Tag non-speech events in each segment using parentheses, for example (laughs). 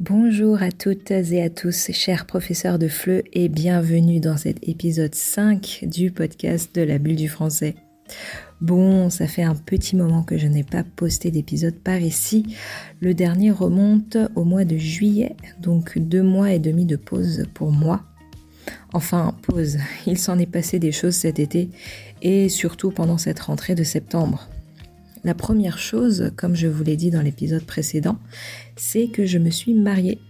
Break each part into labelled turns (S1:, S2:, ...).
S1: Bonjour à toutes et à tous, chers professeurs de FLE, et bienvenue dans cet épisode 5 du podcast de la bulle du français. Bon, ça fait un petit moment que je n'ai pas posté d'épisode par ici. Le dernier remonte au mois de juillet, donc deux mois et demi de pause pour moi. Enfin, pause, il s'en est passé des choses cet été et surtout pendant cette rentrée de septembre. La première chose, comme je vous l'ai dit dans l'épisode précédent, c'est que je me suis mariée.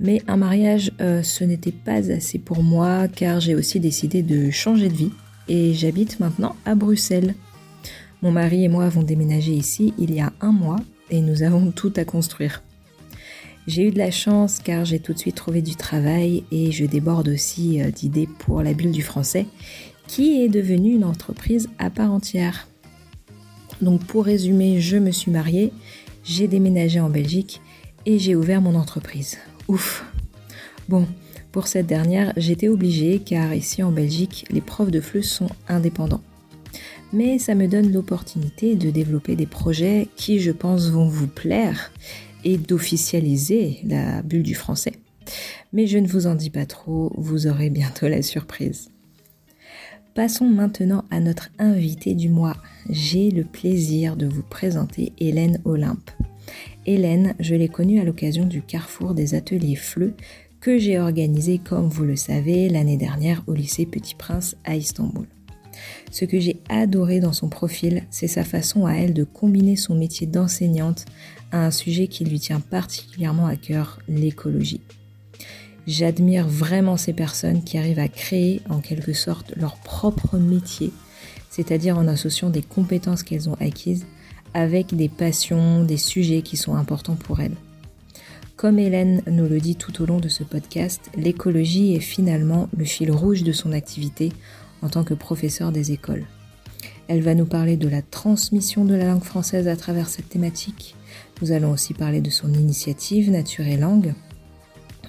S1: Mais un mariage, euh, ce n'était pas assez pour moi car j'ai aussi décidé de changer de vie et j'habite maintenant à Bruxelles. Mon mari et moi avons déménagé ici il y a un mois et nous avons (laughs) tout à construire. J'ai eu de la chance car j'ai tout de suite trouvé du travail et je déborde aussi euh, d'idées pour la bulle du français qui est devenue une entreprise à part entière. Donc pour résumer, je me suis mariée, j'ai déménagé en Belgique et j'ai ouvert mon entreprise. Ouf. Bon, pour cette dernière, j'étais obligée car ici en Belgique, les profs de flux sont indépendants. Mais ça me donne l'opportunité de développer des projets qui, je pense, vont vous plaire et d'officialiser la bulle du français. Mais je ne vous en dis pas trop, vous aurez bientôt la surprise. Passons maintenant à notre invité du mois. J'ai le plaisir de vous présenter Hélène Olympe. Hélène, je l'ai connue à l'occasion du carrefour des ateliers FLE que j'ai organisé, comme vous le savez, l'année dernière au lycée Petit Prince à Istanbul. Ce que j'ai adoré dans son profil, c'est sa façon à elle de combiner son métier d'enseignante à un sujet qui lui tient particulièrement à cœur, l'écologie. J'admire vraiment ces personnes qui arrivent à créer en quelque sorte leur propre métier, c'est-à-dire en associant des compétences qu'elles ont acquises avec des passions, des sujets qui sont importants pour elles. Comme Hélène nous le dit tout au long de ce podcast, l'écologie est finalement le fil rouge de son activité en tant que professeur des écoles. Elle va nous parler de la transmission de la langue française à travers cette thématique. Nous allons aussi parler de son initiative Nature et Langue,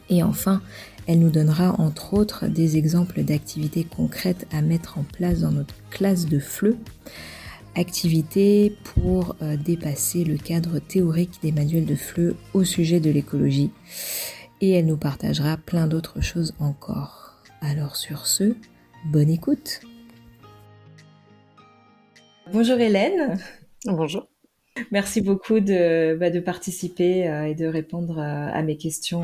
S1: et enfin, elle nous donnera entre autres des exemples d'activités concrètes à mettre en place dans notre classe de FLE, activités pour euh, dépasser le cadre théorique des manuels de FLE au sujet de l'écologie. Et elle nous partagera plein d'autres choses encore. Alors sur ce, bonne écoute. Bonjour Hélène.
S2: Bonjour.
S1: Merci beaucoup de, bah, participer euh, et de répondre euh, à mes questions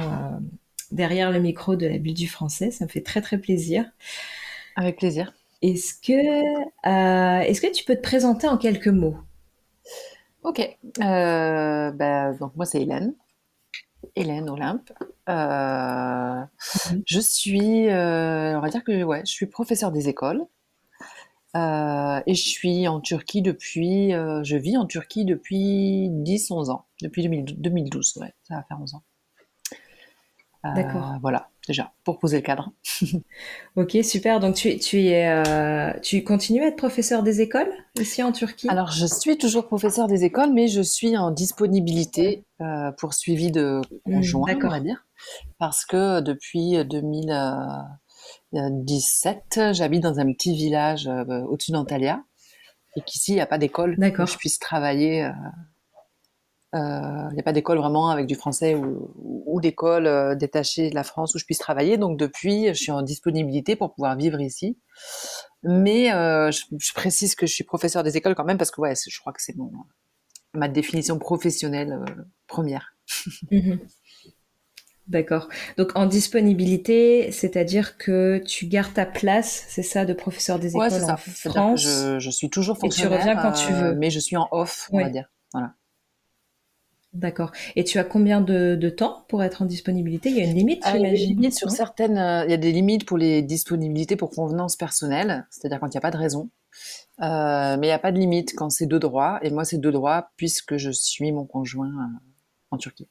S1: derrière le micro de la bulle du français. Ça me fait très très plaisir.
S2: Avec plaisir.
S1: Est-ce que, euh, est-ce que tu peux te présenter en quelques mots?
S2: Ok. Euh, bah, donc moi c'est Hélène. Hélène Olympe. Euh, mhm. Je suis, on va dire que ouais, je suis professeur des écoles. et je suis en Turquie depuis, je vis en Turquie depuis 10-11 ans, depuis 2012, ouais, ça va faire 11 ans. D'accord. Euh, voilà, déjà, pour poser le cadre. (laughs)
S1: ok, super. Donc, tu, tu, es, euh, tu continues à être professeur des écoles ici en Turquie?
S2: Alors, je suis toujours professeur des écoles, mais je suis en disponibilité euh, pour suivi de mmh, conjoint, on va dire. Parce que depuis 2017, j'habite dans un petit village au-dessus d'Antalya. Et qu'ici, il n'y a pas d'école où je puisse travailler il euh, n'y a pas d'école vraiment avec du français ou, d'école euh, détachée de la France où je puisse travailler. Donc depuis, je suis en disponibilité pour pouvoir vivre ici. Mais euh, je, précise que je suis professeur des écoles quand même parce que ouais, je crois que c'est mon ma définition professionnelle première. (laughs)
S1: Mhm. D'accord. Donc en disponibilité, c'est-à-dire que tu gardes ta place, c'est ça, de professeur des écoles en France.
S2: Je, je, suis toujours fonctionnaire.
S1: Et tu reviens quand tu veux.
S2: mais je suis en off, on va dire. Voilà.
S1: D'accord. Et tu as combien de, temps pour être en disponibilité? Il y a une limite,
S2: ah, Il y a des limites sur certaines. Euh, il y a des limites pour les disponibilités pour convenance personnelle, c'est-à-dire quand il n'y a pas de raison. Euh, mais il n'y a pas de limite quand c'est deux droits. Et moi, c'est deux droits puisque je suis mon conjoint euh, en Turquie.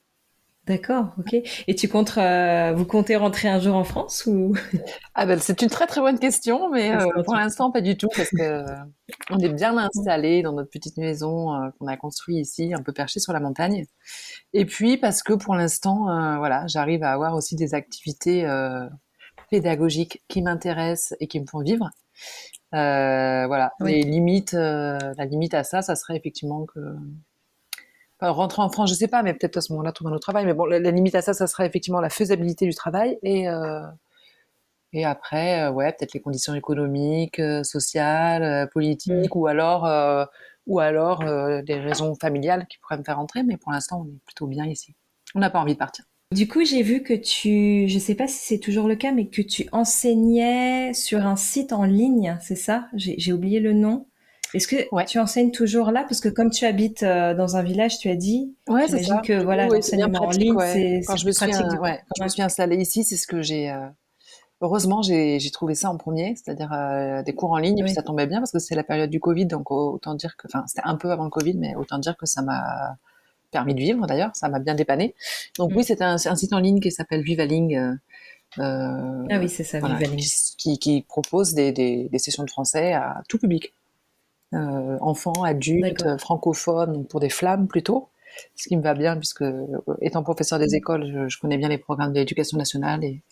S1: D'accord, ok. Et tu comptes, euh, vous comptez rentrer un jour en France ou?
S2: Ah ben c'est une très très bonne question, mais euh, pour l'instant pas du tout parce que (laughs) on est bien installé dans notre petite maison euh, qu'on a construite ici, un peu perché sur la montagne. Et puis parce que pour l'instant, voilà, j'arrive à avoir aussi des activités pédagogiques qui m'intéressent et qui me font vivre. voilà, les limites, la limite à ça, ça serait effectivement que rentrer en France, je sais pas, mais peut-être à ce moment-là trouver un autre travail. Mais bon, la, limite à ça, ça sera effectivement la faisabilité du travail et et après, ouais, peut-être les conditions économiques, sociales, politiques, mmh. ou alors ou alors des raisons familiales qui pourraient me faire rentrer. Mais pour l'instant, on est plutôt bien ici. On n'a pas envie de partir.
S1: Du coup, j'ai vu que tu, je sais pas si c'est toujours le cas, mais que tu enseignais sur un site en ligne, c'est ça? J'ai oublié le nom. Est-ce que tu enseignes toujours là? Parce que comme tu habites euh, dans un village, tu as dit.
S2: Ouais, c'est ça.
S1: que voilà, l'enseignement en ligne, c'est
S2: quand je me suis, quand je me suis installée ici, c'est ce que j'ai. Euh, heureusement, j'ai trouvé ça en premier, c'est-à-dire euh, des cours en ligne, et puis ça tombait bien parce que c'est la période du Covid, donc autant dire que, enfin, c'était un peu avant le Covid, mais autant dire que ça m'a permis de vivre d'ailleurs, ça m'a bien dépanné. Donc mm. oui, c'est un, site en ligne qui s'appelle Vivaling. Euh,
S1: ah oui, c'est ça, Vivaling.
S2: Qui, propose des, des, sessions de français à tout public. Euh, enfants, adultes, francophones, pour des flammes plutôt. Ce qui me va bien puisque étant professeur des écoles, je, connais bien les programmes de l'éducation nationale et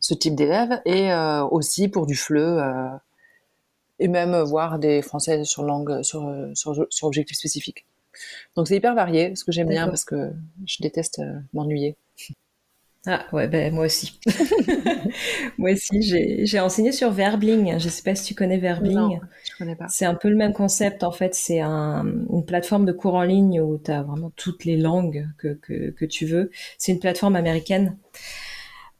S2: ce type d'élèves. Et euh, aussi pour du FLE et même voir des français sur langue, sur, sur, sur objectifs spécifiques. Donc c'est hyper varié, ce que j'aime bien parce que je déteste euh, m'ennuyer.
S1: Ah ouais, ben moi aussi. (laughs) moi aussi, j'ai enseigné sur Verbling. Je sais pas si tu connais Verbling.
S2: Non, je connais pas.
S1: C'est un peu le même concept en fait. C'est un, une plateforme de cours en ligne où tu as vraiment toutes les langues que, que, que tu veux. C'est une plateforme américaine.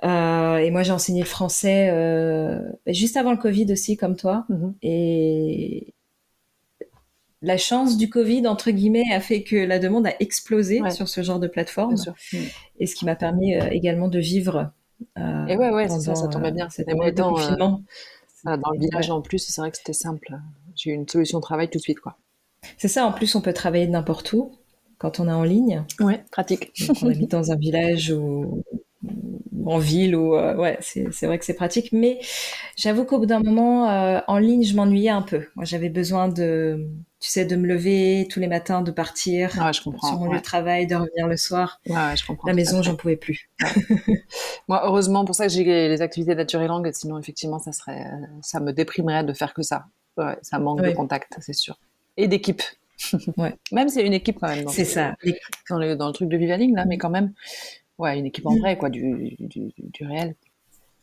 S1: Euh, et moi, j'ai enseigné le français euh, juste avant le Covid aussi, comme toi. Mm-hmm. Et, la chance du Covid, entre guillemets, a fait que la demande a explosé sur ce genre de plateforme. Mm. Et ce qui m'a permis euh, également de vivre.
S2: Euh, et ouais, ouais, ça, ça tombait bien. C'était moi dans, euh, dans le village en plus, c'est vrai que c'était simple. J'ai eu une solution de travail tout de suite, quoi.
S1: C'est ça, en plus, on peut travailler n'importe où quand on est en ligne.
S2: Ouais, pratique.
S1: on habite dans un village où en ville ou euh, ouais c'est vrai que c'est pratique mais j'avoue qu'au bout d'un moment euh, en ligne je m'ennuyais un peu moi j'avais besoin de tu sais de me lever tous les matins de partir
S2: je comprends,
S1: sur mon lieu de travail de revenir le soir.
S2: Ouais, je comprends
S1: la maison j'en pouvais plus. (laughs)
S2: Moi heureusement pour ça que j'ai les activités nature et langue sinon effectivement ça serait ça me déprimerait de faire que ça. Ouais, ça manque de contact c'est sûr. Et d'équipe. (laughs)
S1: Ouais.
S2: même c'est une équipe quand même
S1: c'est ça.
S2: dans le, dans le truc de Vivaling là mais quand même Ouais, une équipe en mm. vrai, quoi, du, du, du réel.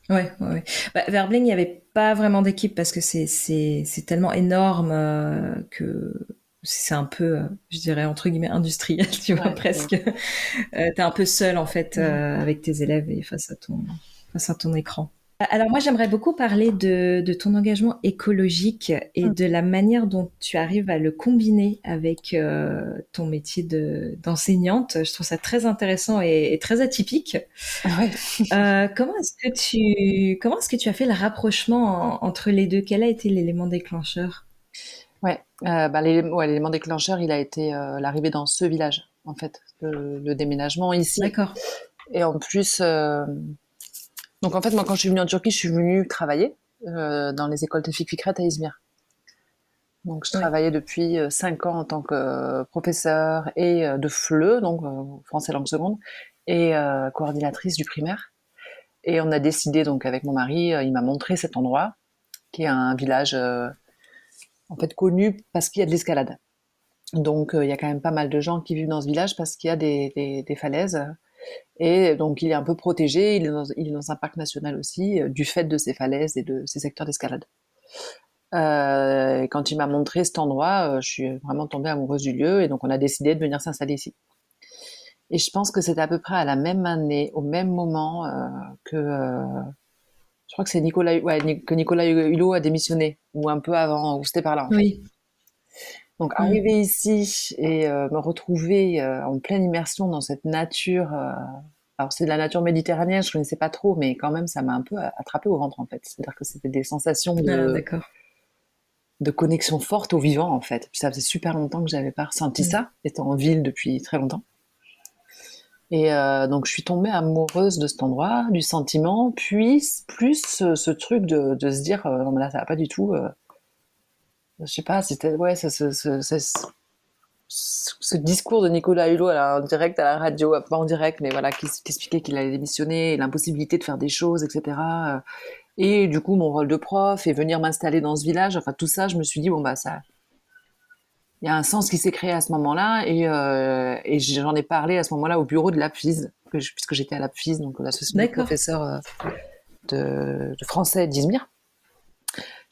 S1: Ouais, ouais. Bah, Verbling, il n'y avait pas vraiment d'équipe parce que c'est, c'est, c'est tellement énorme euh, que c'est un peu, euh, je dirais, entre guillemets, industriel, (laughs) tu vois, presque. Euh, t'es un peu seul, en fait, euh, avec tes élèves et face à ton, face à ton écran. Alors moi, j'aimerais beaucoup parler de, ton engagement écologique et mm. de la manière dont tu arrives à le combiner avec euh, ton métier d'enseignante. Je trouve ça très intéressant et, très atypique.
S2: Ah
S1: euh, comment est-ce que tu comment est-ce que tu as fait le rapprochement entre les deux? Quel a été l'élément déclencheur?
S2: Ouais, euh, bah, l'élément déclencheur, il a été l'arrivée dans ce village, en fait, le, le déménagement ici.
S1: D'accord.
S2: Et en plus donc en fait, moi, quand je suis venue en Turquie, je suis venue travailler euh, dans les écoles de Fikret à Izmir. Donc je travaillais depuis euh, cinq ans en tant que euh, professeur et de FLE, donc français langue seconde, et coordinatrice du primaire. Et on a décidé donc avec mon mari, il m'a montré cet endroit qui est un village en fait connu parce qu'il y a de l'escalade. Donc il y a quand même pas mal de gens qui vivent dans ce village parce qu'il y a des, des falaises et donc, il est un peu protégé, il est dans, un parc national aussi, euh, du fait de ses falaises et de ses secteurs d'escalade. Euh, quand il m'a montré cet endroit, euh, je suis vraiment tombée amoureuse du lieu et donc on a décidé de venir s'installer ici. Et je pense que c'était à peu près à la même année, au même moment euh, que je crois que c'est Nicolas, ouais, que Nicolas Hulot a démissionné ou un peu avant, ou c'était par là. En
S1: oui.
S2: Donc arriver ici et euh, me retrouver euh, en pleine immersion dans cette nature, euh, alors c'est de la nature méditerranéenne, je connaissais pas trop, mais quand même ça m'a un peu attrapé au ventre en fait. C'est-à-dire que c'était des sensations de,
S1: ah,
S2: de connexion forte au vivant en fait. Puis ça faisait super longtemps que j'avais pas ressenti mm. ça, étant en ville depuis très longtemps. Et donc je suis tombée amoureuse de cet endroit, du sentiment, puis plus ce, truc de, de, se dire non mais là ça va pas du tout je sais pas, c'était ouais, ce, ce, ce, ce, discours de Nicolas Hulot en direct à la radio, pas en direct, mais voilà, qui, expliquait qu'il allait démissionner, l'impossibilité de faire des choses, etc. Et du coup, mon rôle de prof et venir m'installer dans ce village, enfin tout ça, je me suis dit bon bah ça, il y a un sens qui s'est créé à ce moment-là et, euh, et j'en ai parlé à ce moment-là au bureau de l'APFIS, puisque j'étais à l'APFIS, donc l'association des professeurs euh, de, de français d'Izmir.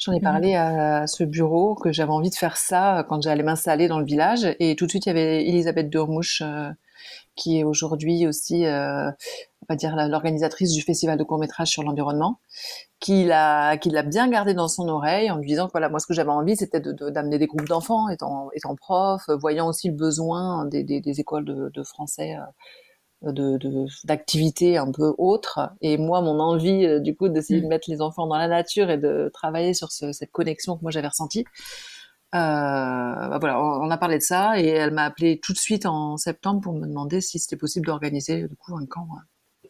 S2: J'en ai mhm. parlé à ce bureau que j'avais envie de faire ça quand j'allais m'installer dans le village et tout de suite il y avait Elisabeth Durmouche euh, qui est aujourd'hui aussi, euh, on va dire, l'organisatrice du festival de court métrage sur l'environnement, qui l'a, qui l'a bien gardé dans son oreille en lui disant que voilà, moi ce que j'avais envie, c'était d'amener des groupes d'enfants, étant, étant prof, voyant aussi le besoin des, des, des écoles de, de français. Euh, de, d'activités un peu autres et moi mon envie euh, du coup d'essayer de mmh. mettre les enfants dans la nature et de travailler sur cette connexion que moi j'avais ressentie euh, bah voilà, on a parlé de ça et elle m'a appelé tout de suite en septembre pour me demander si c'était possible d'organiser du coup un camp euh,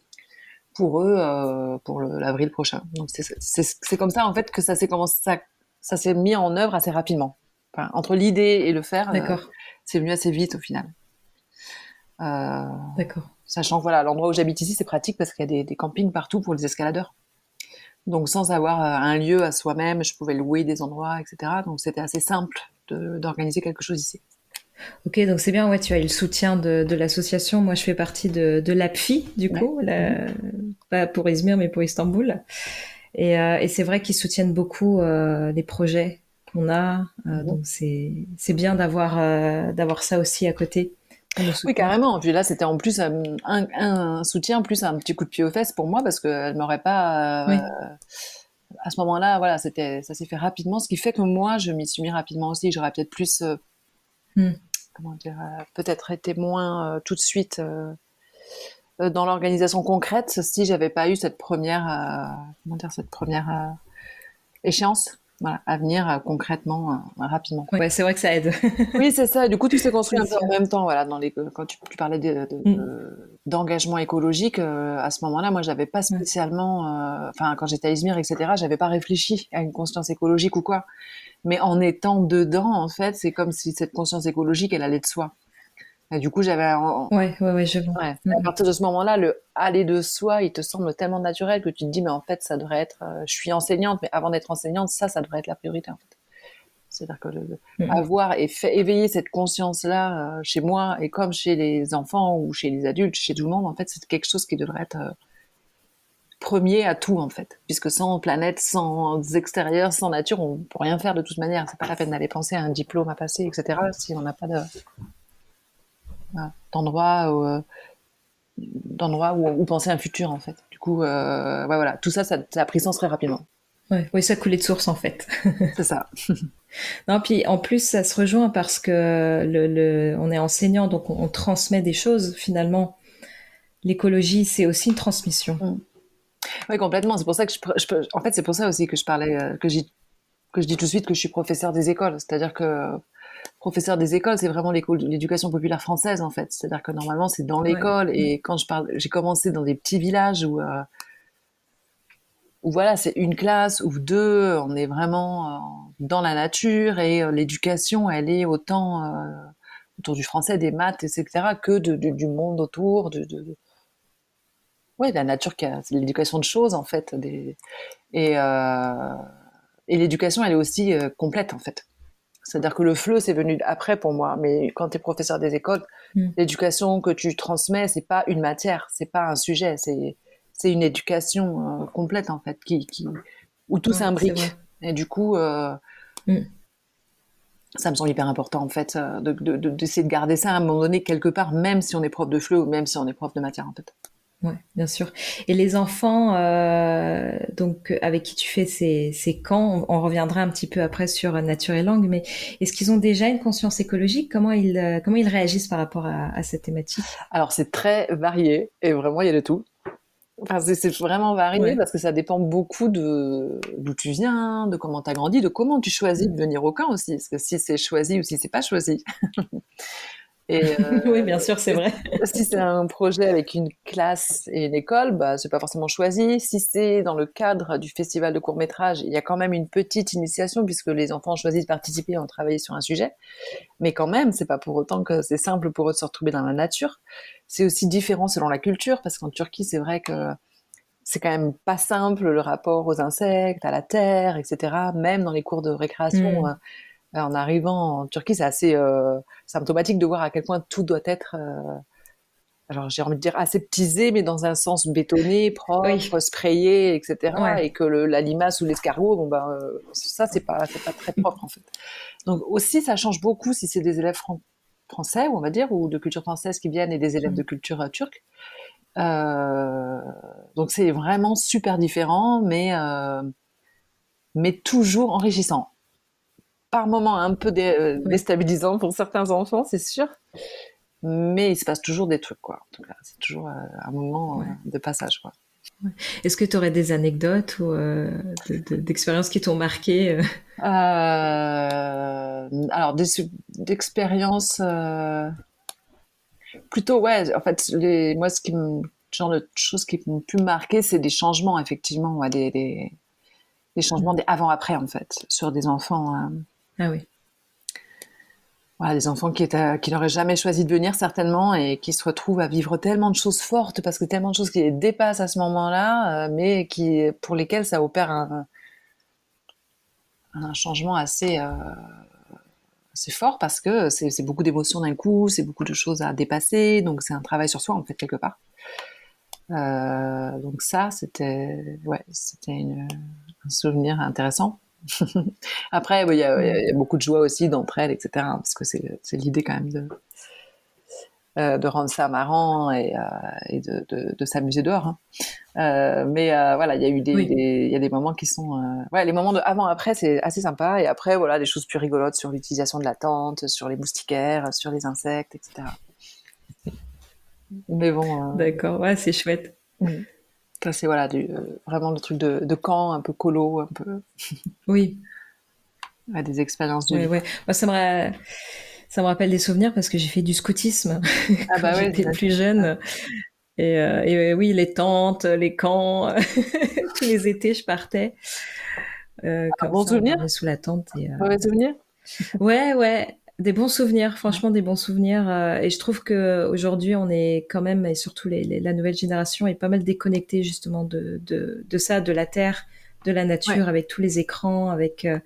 S2: pour eux euh, pour l'avril prochain. Donc c'est comme ça en fait que ça s'est commencé, ça, ça s'est mis en œuvre assez rapidement. Enfin, entre l'idée et le faire, c'est venu assez vite au final.
S1: D'accord.
S2: Sachant que voilà, l'endroit où j'habite ici, c'est pratique parce qu'il y a des, des, campings partout pour les escaladeurs. Donc sans avoir euh, un lieu à soi-même, je pouvais louer des endroits, etc. Donc c'était assez simple d'organiser quelque chose ici.
S1: Ok, donc c'est bien, ouais, tu as eu le soutien de, de l'association. Moi, je fais partie de, de l'APFI, du coup, pas pour Izmir, mais pour Istanbul. Et, euh, et c'est vrai qu'ils soutiennent beaucoup euh, les projets qu'on a. Euh, Donc c'est bien d'avoir d'avoir ça aussi à côté.
S2: Oui, carrément. Puis là, c'était en plus euh, un, un, soutien, plus un petit coup de pied aux fesses pour moi parce qu'elle m'aurait pas. Euh, à ce moment-là, voilà, c'était, ça s'est fait rapidement, ce qui fait que moi, je m'y suis mis rapidement aussi. J'aurais peut-être plus, euh, hmm. comment dire, peut-être été moins tout de suite dans l'organisation concrète si j'avais pas eu cette première, comment dire, cette première échéance voilà, à venir euh, concrètement, euh, rapidement.
S1: Ouais, c'est vrai que ça aide. (laughs)
S2: oui, c'est ça. Du coup, tout s'est construit un peu en même temps. Voilà, dans les, quand tu, parlais mm. d'engagement de, écologique, euh, à ce moment-là, moi, j'avais pas spécialement, enfin, quand j'étais à Izmir, etc., j'avais pas réfléchi à une conscience écologique ou quoi. Mais en étant dedans, en fait, c'est comme si cette conscience écologique, elle allait de soi. Et du coup, j'avais.
S1: Ouais, ouais, ouais, je vois.
S2: À partir de ce moment-là, le aller de soi, il te semble tellement naturel que tu te dis, mais en fait, ça devrait être. Euh, je suis enseignante, mais avant d'être enseignante, ça, ça devrait être la priorité, en fait. C'est-à-dire que mm. avoir et fait éveiller cette conscience-là euh, chez moi et comme chez les enfants ou chez les adultes, chez tout le monde, en fait, c'est quelque chose qui devrait être euh, premier à tout, en fait. Puisque sans planète, sans extérieur, sans nature, on peut rien faire de toute manière. C'est pas la peine d'aller penser à un diplôme à passer, etc. si on n'a pas de d'endroits d'endroits où, où, penser un futur en fait. Du coup, euh, voilà, tout ça, ça, a pris sens très rapidement.
S1: Ouais, oui, ça coulait de source en fait. (laughs)
S2: C'est ça. (laughs)
S1: non, puis en plus, ça se rejoint parce que le, on est enseignant, donc on, transmet des choses finalement. L'écologie, c'est aussi une transmission. Mm.
S2: Oui, complètement. C'est pour ça que je, je, en fait, c'est pour ça aussi que je parlais, euh, que, que je dis tout de suite que je suis professeur des écoles. C'est-à-dire que professeur des écoles, c'est vraiment l'éducation populaire française en fait. C'est-à-dire que normalement c'est dans l'école et quand je parle, j'ai commencé dans des petits villages où, euh, où voilà, c'est une classe ou deux, on est vraiment euh, dans la nature et euh, l'éducation, elle est autant autour du français, des maths, etc., que du monde autour, de, de, ouais, la nature, c'est l'éducation de choses en fait, des, et, et l'éducation, elle est aussi complète en fait. C'est-à-dire que le fleu, c'est venu après pour moi. Mais quand tu es professeur des écoles, mm. l'éducation que tu transmets, c'est pas une matière, c'est pas un sujet, c'est c'est une éducation euh, complète en fait, qui, qui où tout s'imbrique. Et du coup, euh, mm. ça me semble hyper important en fait euh, d'essayer de, de, garder ça à un moment donné quelque part, même si on est prof de fleu ou même si on est prof de matière en fait.
S1: Oui, bien sûr. Et les enfants, euh, donc avec qui tu fais ces, ces camps, on, reviendra un petit peu après sur Nature et Langue, mais est-ce qu'ils ont déjà une conscience écologique? Comment ils euh, comment ils réagissent par rapport à, à cette thématique?
S2: Alors c'est très varié et vraiment il y a de tout. Enfin, c'est vraiment varié parce que ça dépend beaucoup de d'où tu viens, de comment tu as grandi, de comment tu choisis de venir au camp aussi. Parce que si c'est choisi ou si c'est pas choisi. (laughs)
S1: Et, euh, (laughs) oui, bien sûr, c'est vrai. (laughs)
S2: si c'est un projet avec une classe et une école, bah, c'est pas forcément choisi. Si c'est dans le cadre du festival de court métrage, il y a quand même une petite initiation puisque les enfants choisissent de participer, ont travaillé sur un sujet. Mais quand même, c'est pas pour autant que c'est simple pour eux de se retrouver dans la nature. C'est aussi différent selon la culture parce qu'en Turquie, c'est vrai que c'est quand même pas simple le rapport aux insectes, à la terre, etc. Même dans les cours de récréation. Mm. Euh, en arrivant en Turquie, c'est assez symptomatique de voir à quel point tout doit être alors j'ai envie de dire aseptisé, mais dans un sens bétonné, propre, sprayé, etc. Et que le, la limace ou l'escargot, bon ben ça c'est pas pas très propre en fait. Donc aussi ça change beaucoup si c'est des élèves français, on va dire, ou de culture française qui viennent et des élèves de culture euh, turque. Euh, donc c'est vraiment super différent, mais euh, mais toujours enrichissant. Par moments un peu déstabilisant pour certains enfants, c'est sûr mais il se passe toujours des trucs, quoi. C'est toujours euh, un moment euh, de passage, quoi.
S1: Est-ce que tu aurais des anecdotes ou euh, d'expériences qui t'ont marqué
S2: Alors, d'expériences plutôt, ouais. En fait, les, moi, ce qui me, genre de choses qui m'ont pu marquer, c'est des changements, effectivement, ouais, des, des, des changements des avant-après, en fait, sur des enfants.
S1: Ah oui
S2: voilà, des enfants qui, qui n'auraient jamais choisi de venir certainement et qui se retrouvent à vivre tellement de choses fortes parce que tellement de choses qui les dépassent à ce moment-là, euh, mais qui, pour lesquelles ça opère un, un changement assez, euh, assez fort parce que c'est beaucoup d'émotions d'un coup, c'est beaucoup de choses à dépasser, donc c'est un travail sur soi en fait quelque part. Euh, donc ça, c'était ouais, c'était un souvenir intéressant. (laughs) Après, il y, a beaucoup de joie aussi d'entre elles, etc. Parce que c'est l'idée quand même de, euh, de rendre ça marrant et, euh, de, s'amuser dehors. Hein. Euh, mais voilà, il y a eu des, il y a des moments qui sont, ouais, les moments de avant-après, c'est assez sympa. Et après, voilà, des choses plus rigolotes sur l'utilisation de la tente, sur les moustiquaires, sur les insectes, etc.
S1: Mais bon. D'accord, ouais, c'est chouette.
S2: Ça, c'est voilà, du, euh, vraiment le truc de, de, camp, un peu colo, un peu. (laughs)
S1: Oui. (laughs)
S2: des expériences de.
S1: Oui, ouais. Moi, ça me, ça me rappelle des souvenirs parce que j'ai fait du scoutisme (laughs) ah bah quand j'étais plus jeune. Et, euh, et, oui, les tentes, les camps, tous les étés, je partais.
S2: Euh, ah, bon souvenir?
S1: Sous la tente. Et,
S2: euh... Mauvais souvenir?
S1: Ouais, ouais. Des bons souvenirs, franchement des bons souvenirs. Euh, et je trouve que aujourd'hui on est quand même, et surtout la nouvelle génération, est pas mal déconnectée justement de, de, ça, de la terre, de la nature, avec tous les écrans, avec euh,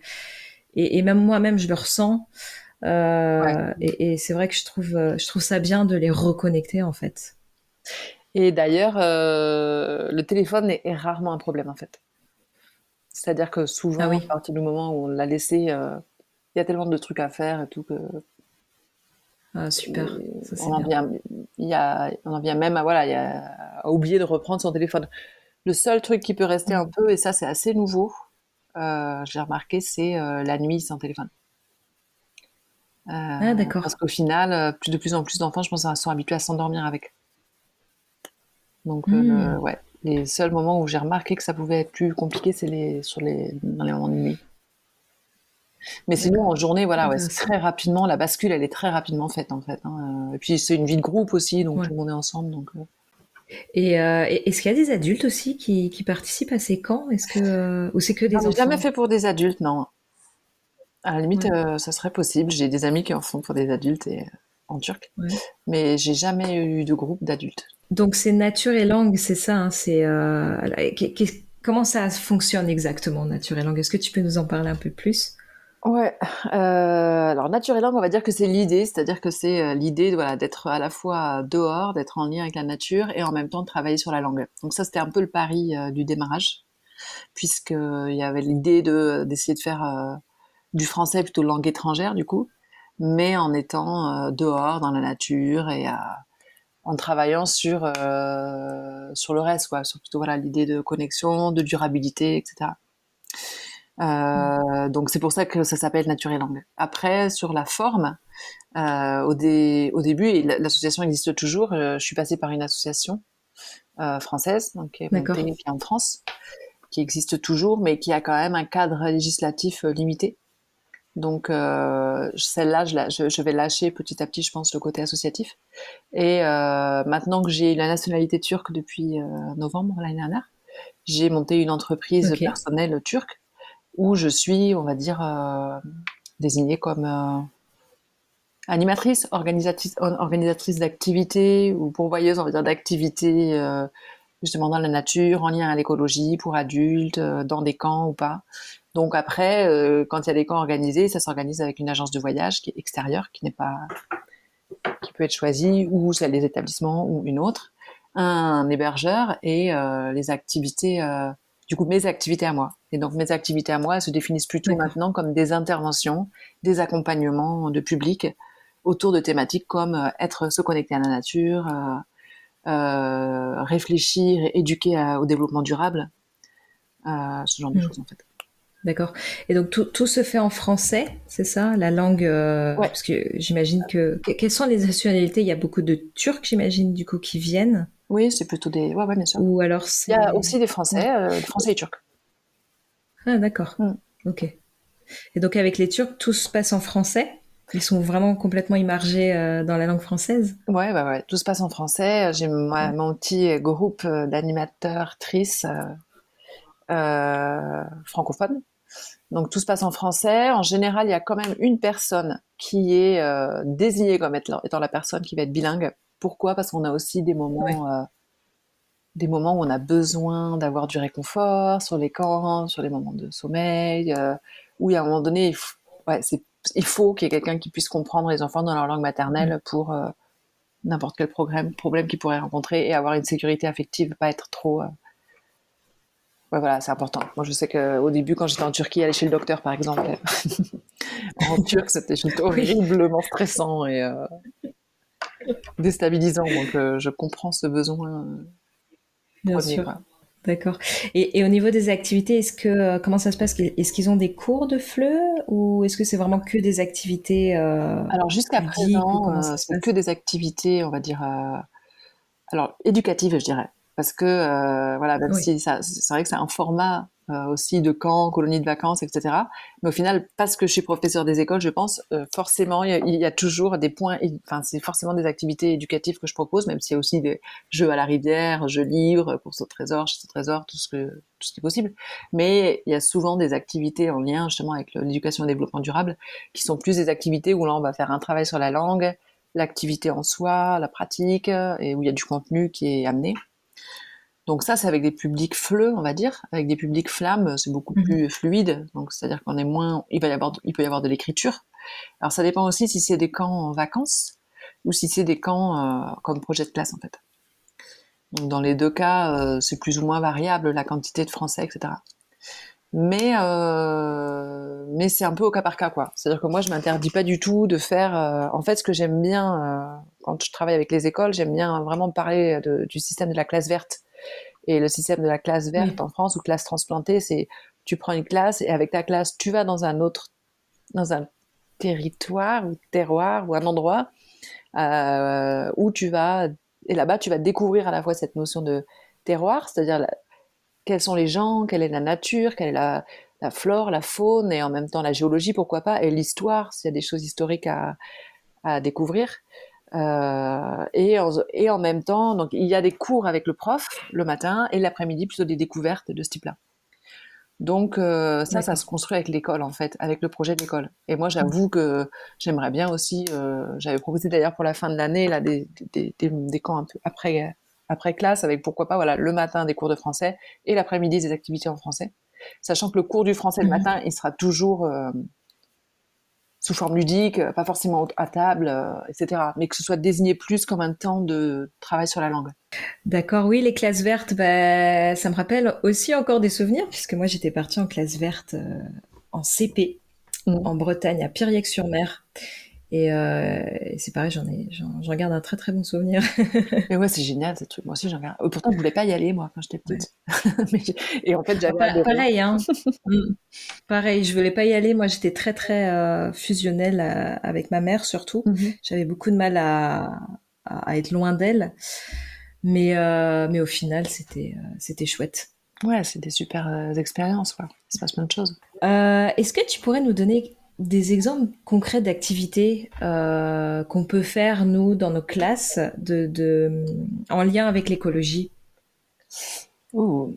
S1: et, même moi-même je le ressens. Euh, et, c'est vrai que je trouve, je trouve ça bien de les reconnecter en fait.
S2: Et d'ailleurs, le téléphone est, rarement un problème en fait. C'est-à-dire que souvent, ah à partir du moment où on l'a laissé il y a tellement de trucs à faire et tout que.
S1: Ah, super.
S2: on, en vient, il y a, on en vient même à, voilà, y a, oublier de reprendre son téléphone. Le seul truc qui peut rester un peu, et ça c'est assez nouveau, euh, j'ai remarqué, c'est euh, la nuit sans téléphone.
S1: Euh, ah, d'accord.
S2: Parce qu'au final, plus de plus en plus d'enfants, je pense, sont habitués à s'endormir avec. Donc, hmm. ouais, les seuls moments où j'ai remarqué que ça pouvait être plus compliqué, c'est les, sur les, dans les moments de nuit. Mais sinon, en journée, voilà, ouais, c'est très rapidement, la bascule, elle est très rapidement faite, en fait. Hein. Et puis, c'est une vie de groupe aussi, donc tout le monde est ensemble. Donc,
S1: euh. Et euh, est-ce qu'il y a des adultes aussi qui, qui participent à ces camps? Est-ce que ou c'est que des enfants
S2: jamais fait pour des adultes, non. À la limite, euh, ça serait possible. J'ai des amis qui en font pour des adultes et en turc, mais j'ai jamais eu de groupe d'adultes.
S1: Donc c'est nature et langue, c'est ça. Hein, c'est comment ça fonctionne exactement nature et langue? Est-ce que tu peux nous en parler un peu plus?
S2: Ouais, euh, alors naturellement, on va dire que c'est l'idée, c'est-à-dire que c'est euh, l'idée voilà, d'être à la fois dehors, d'être en lien avec la nature et en même temps de travailler sur la langue. Donc ça, c'était un peu le pari euh, du démarrage, puisqu'il y avait l'idée de d'essayer de faire du français plutôt langue étrangère du coup, mais en étant dehors dans la nature et en travaillant sur sur le reste, quoi, sur plutôt voilà l'idée de connexion, de durabilité, etc. Euh, donc c'est pour ça que ça s'appelle Nature et Langue. Après, sur la forme, euh, au, au, début, l'association existe toujours, euh, je suis passée par une association euh, française, donc qui est, montée, en France, qui existe toujours, mais qui a quand même un cadre législatif euh, limité. Donc celle-là, je, je, vais lâcher petit à petit, je pense, le côté associatif. Et maintenant que j'ai la nationalité turque depuis novembre l'année dernière, j'ai monté une entreprise personnelle turque où je suis, on va dire, euh, désignée comme euh, animatrice, organisatrice, d'activités ou pourvoyeuse, on va dire, d'activités euh, justement dans la nature, en lien à l'écologie, pour adultes, dans des camps ou pas. Donc après, quand il y a des camps organisés, ça s'organise avec une agence de voyage qui est extérieure, qui n'est pas, qui peut être choisie, ou celle des établissements ou une autre, un hébergeur et les activités du coup mes activités à moi. Et donc mes activités à moi elles se définissent plutôt maintenant comme des interventions, des accompagnements de public autour de thématiques comme euh, être se connecter à la nature, euh, euh, réfléchir, éduquer au développement durable, ce genre de hmm. choses en fait.
S1: D'accord. Et donc tout, tout, se fait en français, c'est ça, la langue Parce que j'imagine que quelles sont les nationalités? Il y a beaucoup de Turcs, j'imagine, du coup, qui viennent.
S2: Oui, c'est plutôt des. Ouais, ouais, bien sûr.
S1: Ou alors
S2: Il y a aussi des Français, euh, des Français et Turcs.
S1: Ah, d'accord. Mm. Ok. Et donc, avec les Turcs, tout se passe en français? Ils sont vraiment complètement immergés euh, dans la langue française?
S2: Ouais, ouais, ouais. Tout se passe en français. J'ai mon petit groupe euh, d'animateurs, tristes francophones. Donc, tout se passe en français. En général, il y a quand même une personne qui est désignée comme étant la personne qui va être bilingue pourquoi? Parce qu'on a aussi des moments, euh, des moments où on a besoin d'avoir du réconfort sur les camps, sur les moments de sommeil, euh, où il y a un moment donné, il faut, qu'il y ait quelqu'un qui puisse comprendre les enfants dans leur langue maternelle mm. pour euh, n'importe quel problème, problème qu'ils pourraient rencontrer et avoir une sécurité affective, pas être trop. Ouais, voilà, c'est important. Moi, je sais qu'au début, quand j'étais en Turquie, aller chez le docteur, par exemple, (laughs) en turc, c'était juste horriblement stressant et déstabilisant. Donc, euh, je comprends ce besoin. Euh,
S1: Bien sûr. D'accord. Et, au niveau des activités, est-ce que euh, comment ça se passe? Est-ce qu'ils ont des cours de FLE ou est-ce que c'est vraiment que des activités
S2: Alors jusqu'à présent, c'est que des activités, on va dire, alors éducatives, je dirais, parce que voilà, même si ça, c'est vrai que c'est un format euh, aussi de camps, colonies de vacances, etc. Mais au final, parce que je suis professeur des écoles, je pense, euh, forcément, il y, a, toujours des points, enfin, c'est forcément des activités éducatives que je propose, même s'il y a aussi des jeux à la rivière, jeux livres, courses au trésor, chez au trésor, tout ce, que, tout ce qui est possible. Mais il y a souvent des activités en lien justement avec l'éducation et le développement durable, qui sont plus des activités où là, on va faire un travail sur la langue, l'activité en soi, la pratique, et où il y a du contenu qui est amené. Donc ça, c'est avec des publics fleux, on va dire, avec des publics flammes, c'est beaucoup mhm. plus fluide. Donc c'est-à-dire qu'on est moins, il va y avoir, il peut y avoir de l'écriture. Alors ça dépend aussi si c'est des camps en vacances ou si c'est des camps euh, comme projet de classe en fait. Donc dans les deux cas, euh, c'est plus ou moins variable la quantité de français, etc. Mais euh, mais c'est un peu au cas par cas quoi. C'est-à-dire que moi je m'interdis pas du tout de faire. en fait, ce que j'aime bien quand je travaille avec les écoles, j'aime bien vraiment parler du système de la classe verte et le système de la classe verte en France ou classe transplantée, c'est tu prends une classe et avec ta classe, tu vas dans un autre, dans un territoire ou terroir ou un endroit euh, où tu vas, et là-bas, tu vas découvrir à la fois cette notion de terroir, c'est-à-dire quels sont les gens, quelle est la nature, quelle est la, la, flore, la faune, et en même temps la géologie, pourquoi pas, et l'histoire, s'il y a des choses historiques à, à découvrir. Euh, et, en, et en même temps, donc il y a des cours avec le prof le matin et l'après-midi plutôt des découvertes de ce type-là. Donc euh, ça, ça se construit avec l'école en fait, avec le projet de l'école. Et moi, j'avoue que j'aimerais bien aussi. Euh, J'avais proposé d'ailleurs pour la fin de l'année là des, des, des, des, camps un peu après après classe, avec pourquoi pas voilà le matin des cours de français et l'après-midi des activités en français, sachant que le cours du français le mhm. matin, il sera toujours sous forme ludique, pas forcément à table, euh, etc. Mais que ce soit désigné plus comme un temps de travail sur la langue.
S1: D'accord, oui, les classes vertes, bah, ça me rappelle aussi encore des souvenirs, puisque moi j'étais partie en classe verte euh, en CP, mmh. en Bretagne, à Euh, et, c'est pareil, j'en ai, j'en, garde un très très bon souvenir. (laughs)
S2: mais ouais, c'est génial ce truc. Moi aussi, j'en garde. Euh, pourtant, je voulais pas y aller moi quand j'étais petite. (laughs) et en fait, j'avais
S1: pareil. Hein. (laughs) Mm. pareil, je voulais pas y aller. Moi, j'étais très très euh, fusionnelle avec ma mère surtout. Mm-hmm. J'avais beaucoup de mal à, à, être loin d'elle. Mais mais au final, c'était c'était chouette.
S2: Ouais, c'est des super expériences. Quoi. Il se passe plein de choses.
S1: Est-ce que tu pourrais nous donner des exemples concrets d'activités euh, qu'on peut faire, nous, dans nos classes, de, en lien avec l'écologie?
S2: Euh,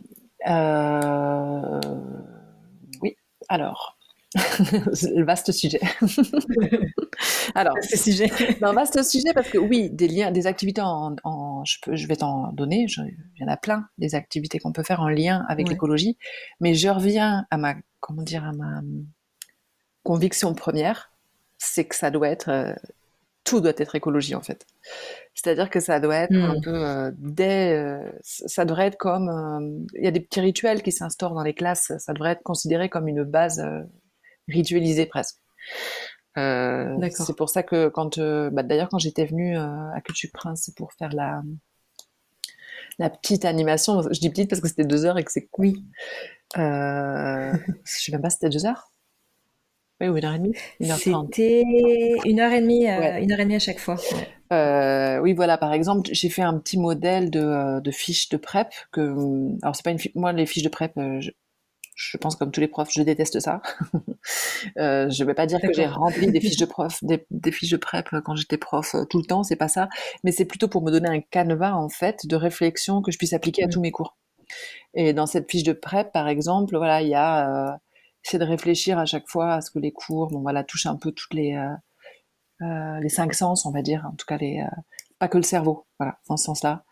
S2: Oui, alors, le (laughs) vaste sujet. (laughs)
S1: Alors, vaste sujet. (laughs)
S2: vaste sujet parce que oui, des liens, des activités en, je, peux, je vais t'en donner. il y en a plein des activités qu'on peut faire en lien avec l'écologie, mais je reviens à ma, comment dire, à ma conviction première, c'est que ça doit être, euh, tout doit être écologie en fait. C'est-à-dire que ça doit être un hmm. peu euh, dès, euh, ça devrait être comme, il y a des petits rituels qui s'instaurent dans les classes, ça devrait être considéré comme une base ritualisée presque. c'est pour ça que quand, bah, d'ailleurs quand j'étais venue à Culture Prince pour faire la la petite animation, je dis petite parce que c'était deux heures et que c'est oui. Euh, je sais même pas, c'était deux heures. Oui, ou une heure et demie
S1: C'était une heure et demie, euh, une heure et demie à chaque fois.
S2: Euh, oui, voilà, par exemple, j'ai fait un petit modèle de, euh, de fiches de prep. Que, alors, c'est pas une moi, les fiches de prep, je, je, pense comme tous les profs, je déteste ça. (laughs) euh, je vais pas dire que j'ai rempli des fiches de (laughs) prof, des, des fiches de prep quand j'étais prof tout le temps, c'est pas ça. Mais c'est plutôt pour me donner un canevas, en fait, de réflexion que je puisse appliquer à mmh. tous mes cours. Et dans cette fiche de prep, par exemple, voilà, il y a c'est de réfléchir à chaque fois à ce que les cours, bon voilà, touchent un peu toutes les euh, euh, les cinq sens, on va dire, en tout cas les euh, pas que le cerveau, voilà, dans ce sens-là,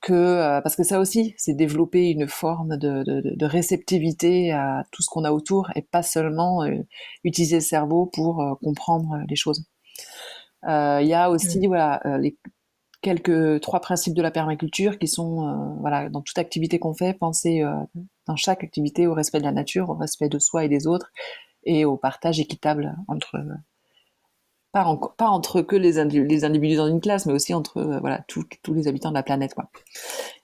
S2: que parce que ça aussi, c'est développer une forme de, de, de, réceptivité à tout ce qu'on a autour et pas seulement utiliser le cerveau pour comprendre les choses. Il y a aussi, mmh. voilà, les quelques trois principes de la permaculture qui sont, voilà, dans toute activité qu'on fait, penser dans chaque activité au respect de la nature, au respect de soi et des autres, et au partage équitable entre pas, pas entre que les, les, individus dans une classe, mais aussi entre euh, voilà tous les habitants de la planète. Quoi.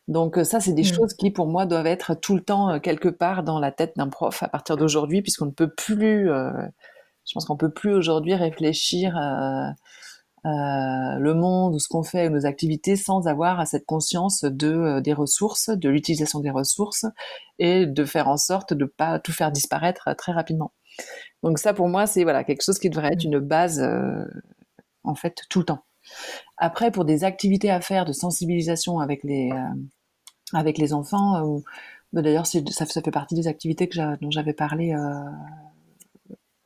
S2: Donc euh, ça, c'est des mm. choses qui, pour moi, doivent être tout le temps euh, quelque part dans la tête d'un prof à partir d'aujourd'hui, puisqu'on ne peut plus, je pense qu'on peut plus aujourd'hui réfléchir euh, le monde ou ce qu'on fait, nos activités, sans avoir cette conscience de euh, des ressources, de l'utilisation des ressources et de faire en sorte de pas tout faire disparaître euh, très rapidement. Donc ça, pour moi, c'est voilà quelque chose qui devrait être une base en fait tout le temps. Après, pour des activités à faire de sensibilisation avec les avec les enfants, ou bah, d'ailleurs ça, ça, fait partie des activités que dont j'avais parlé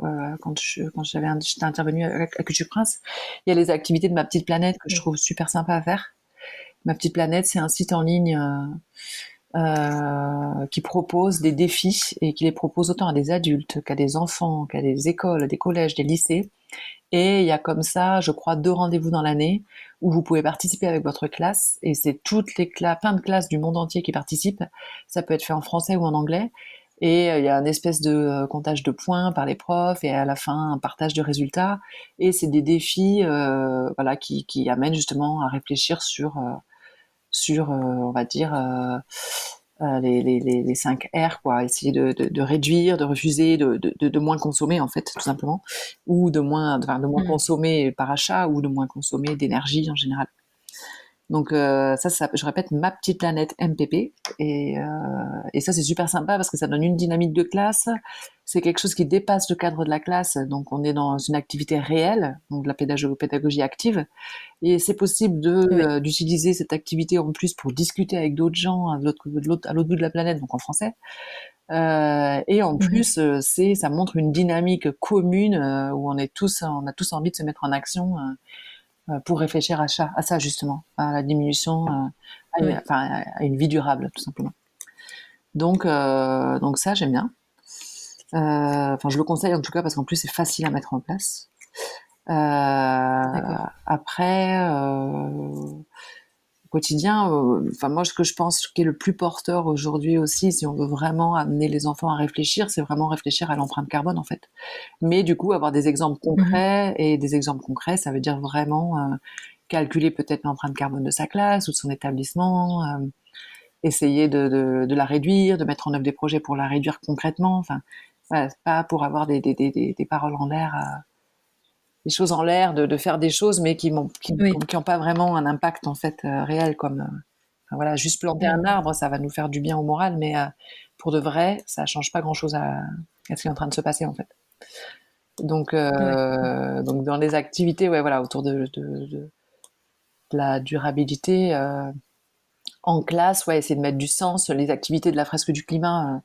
S2: euh, quand j'avais j'étais intervenue à, Culture Prince, il y a les activités de ma petite planète que je trouve super sympa à faire. Ma petite planète, c'est un site en ligne euh, euh, qui propose des défis et qui les propose autant à des adultes qu'à des enfants, qu'à des écoles, des collèges, des lycées. Et il y a comme ça, je crois, deux rendez-vous dans l'année où vous pouvez participer avec votre classe. Et c'est toutes les classes, plein de classes du monde entier qui participent. Ça peut être fait en français ou en anglais. Et euh, il y a une espèce de euh, comptage de points par les profs et à la fin un partage de résultats. Et c'est des défis, euh, voilà, qui, qui amènent justement à réfléchir sur, sur, on va dire, les, les, les, 5 R, quoi. Essayer de, de, de réduire, de refuser, de, moins consommer, en fait, tout simplement. Ou de moins, de, de moins mmh. consommer par achat ou de moins consommer d'énergie en général. Donc euh, ça, ça, je répète, ma petite planète MPP. Et, euh, et ça, c'est super sympa parce que ça donne une dynamique de classe. C'est quelque chose qui dépasse le cadre de la classe. Donc on est dans une activité réelle, donc de la pédagogie, pédagogie active. Et c'est possible de euh, d'utiliser cette activité en plus pour discuter avec d'autres gens à l'autre bout de la planète, donc en français. Euh, et en mmh plus, euh, c'est ça montre une dynamique commune où on est tous, on a tous envie de se mettre en action euh, pour réfléchir à ça, à ça justement, à la diminution, euh, à, une, enfin, à une vie durable tout simplement. Donc, euh, donc ça j'aime bien. Enfin, je le conseille en tout cas parce qu'en plus c'est facile à mettre en place. après, quotidien. Euh, enfin, moi, ce que je pense qui est le plus porteur aujourd'hui aussi, si on veut vraiment amener les enfants à réfléchir, c'est vraiment réfléchir à l'empreinte carbone, en fait. Mais du coup, avoir des exemples mmh concrets, et des exemples concrets, ça veut dire vraiment euh, calculer peut-être l'empreinte carbone de sa classe ou de son établissement, euh, essayer de, de, de, la réduire, de mettre en œuvre des projets pour la réduire concrètement. Enfin, voilà, pas pour avoir des, des, des, des paroles en l'air des choses en l'air, de, de, faire des choses, mais qui n'ont qui, qui pas vraiment un impact en fait euh, réel. Comme euh, voilà, juste planter un arbre, ça va nous faire du bien au moral, mais euh, pour de vrai, ça change pas grand chose à, à, ce qui est en train de se passer en fait. Donc, donc dans les activités, ouais, voilà, autour de, de, de la durabilité en classe, ouais, essayer de mettre du sens. Les activités de la fresque du climat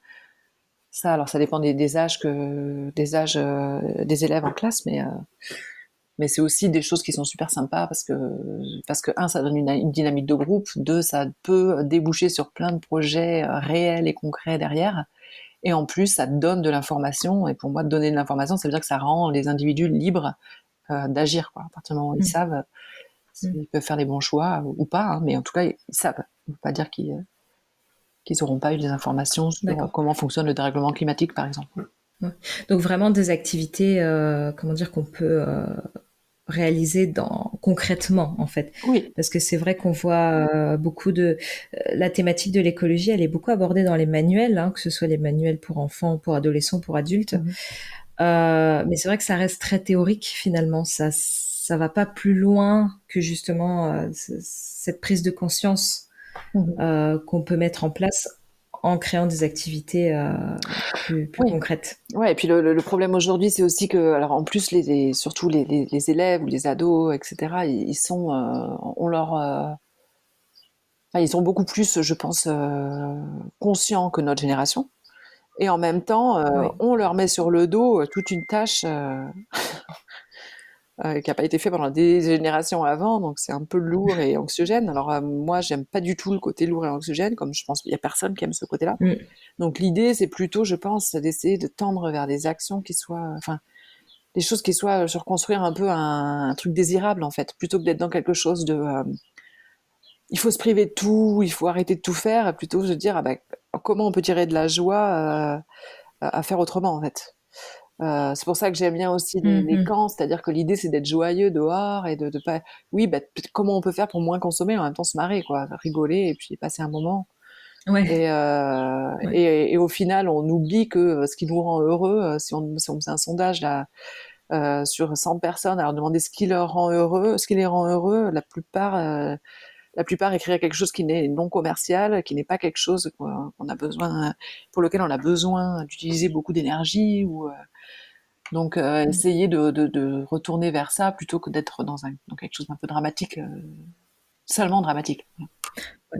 S2: Ça, alors ça dépend des, âges que des âges des élèves en classe, mais mais c'est aussi des choses qui sont super sympas parce que parce que un ça donne une, dynamique de groupe, deux ça peut déboucher sur plein de projets réels et concrets derrière. Et en plus, ça donne de l'information. Et pour moi, donner de l'information, ça veut dire que ça rend les individus libres d'agir. Quoi. À partir du moment où ils mmh. savent Mm. Ils peuvent faire les bons choix ou pas, hein, mais en tout cas, ils savent. On ne pas dire qu'ils n'auront pas eu des informations sur comment fonctionne le dérèglement climatique, par exemple.
S1: Donc vraiment des activités, euh, comment dire, qu'on peut euh, réaliser dans, concrètement, en fait.
S2: Oui.
S1: Parce que c'est vrai qu'on voit euh, beaucoup de... la thématique de l'écologie, elle est beaucoup abordée dans les manuels, hein, que ce soit les manuels pour enfants, pour adolescents, pour adultes. Mm-hmm. mais c'est vrai que ça reste très théorique, finalement. Ça ça va pas plus loin que justement cette prise de conscience mhm. euh, qu'on peut mettre en place en créant des activités euh, plus, concrètes.
S2: Ouais, et puis le, problème aujourd'hui, c'est aussi que, alors en plus, les, surtout les, élèves ou les ados, etc., ils, sont, on leur, ils sont beaucoup plus, je pense, conscients que notre génération. Et en même temps, on leur met sur le dos toute une tâche euh, qui n'a pas été fait pendant des générations avant, donc c'est un peu lourd et anxiogène. Alors euh, moi, j'aime pas du tout le côté lourd et anxiogène, comme je pense qu'il y a personne qui aime ce côté-là. Mm. Donc l'idée, c'est plutôt, je pense, d'essayer de tendre vers des actions qui soient, enfin, des choses qui soient sur construire un peu un, truc désirable en fait, plutôt que d'être dans quelque chose de, euh, il faut se priver de tout, il faut arrêter de tout faire, plutôt de dire, ah ben, comment on peut tirer de la joie à faire autrement en fait. Euh, c'est pour ça que j'aime bien aussi les, mmh camps, c'est-à-dire que l'idée c'est d'être joyeux dehors et de, de pas, oui, bah, comment on peut faire pour moins consommer en même temps se marrer, quoi, rigoler et puis passer un moment. Ouais. Et, euh, et, et, au final, on oublie que euh, ce qui nous rend heureux, si on, si on fait un sondage là euh, sur 100 personnes, alors demander ce qui leur rend heureux, ce qui les rend heureux, la plupart, la plupart écriraient quelque chose qui n'est non commercial, qui n'est pas quelque chose qu'on a besoin, pour lequel on a besoin d'utiliser beaucoup d'énergie ou donc, euh, mmh. essayer de, de, de, retourner vers ça plutôt que d'être dans, un, dans quelque chose d'un peu dramatique, euh, seulement dramatique.
S1: Ouais.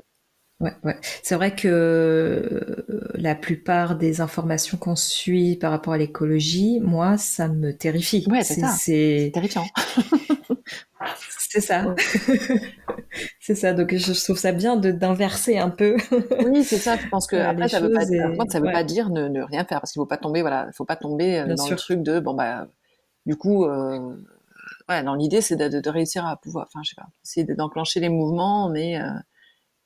S1: Ouais, ouais. C'est vrai que euh, la plupart des informations qu'on suit par rapport à l'écologie, moi, ça me terrifie.
S2: Ouais, c'est ça. C'est terrifiant. (laughs)
S1: c'est ça. (laughs) c'est ça. Donc je trouve ça bien d'inverser un peu.
S2: oui, c'est ça. Je pense que (laughs) après ça veut pas, ça veut pas dire ne, ne, rien faire parce qu'il faut pas tomber. Voilà, il faut pas tomber euh, dans le truc de bon bah du coup. Euh, l'idée c'est de, de, réussir à pouvoir, enfin je sais pas, essayer d'enclencher les mouvements, mais euh,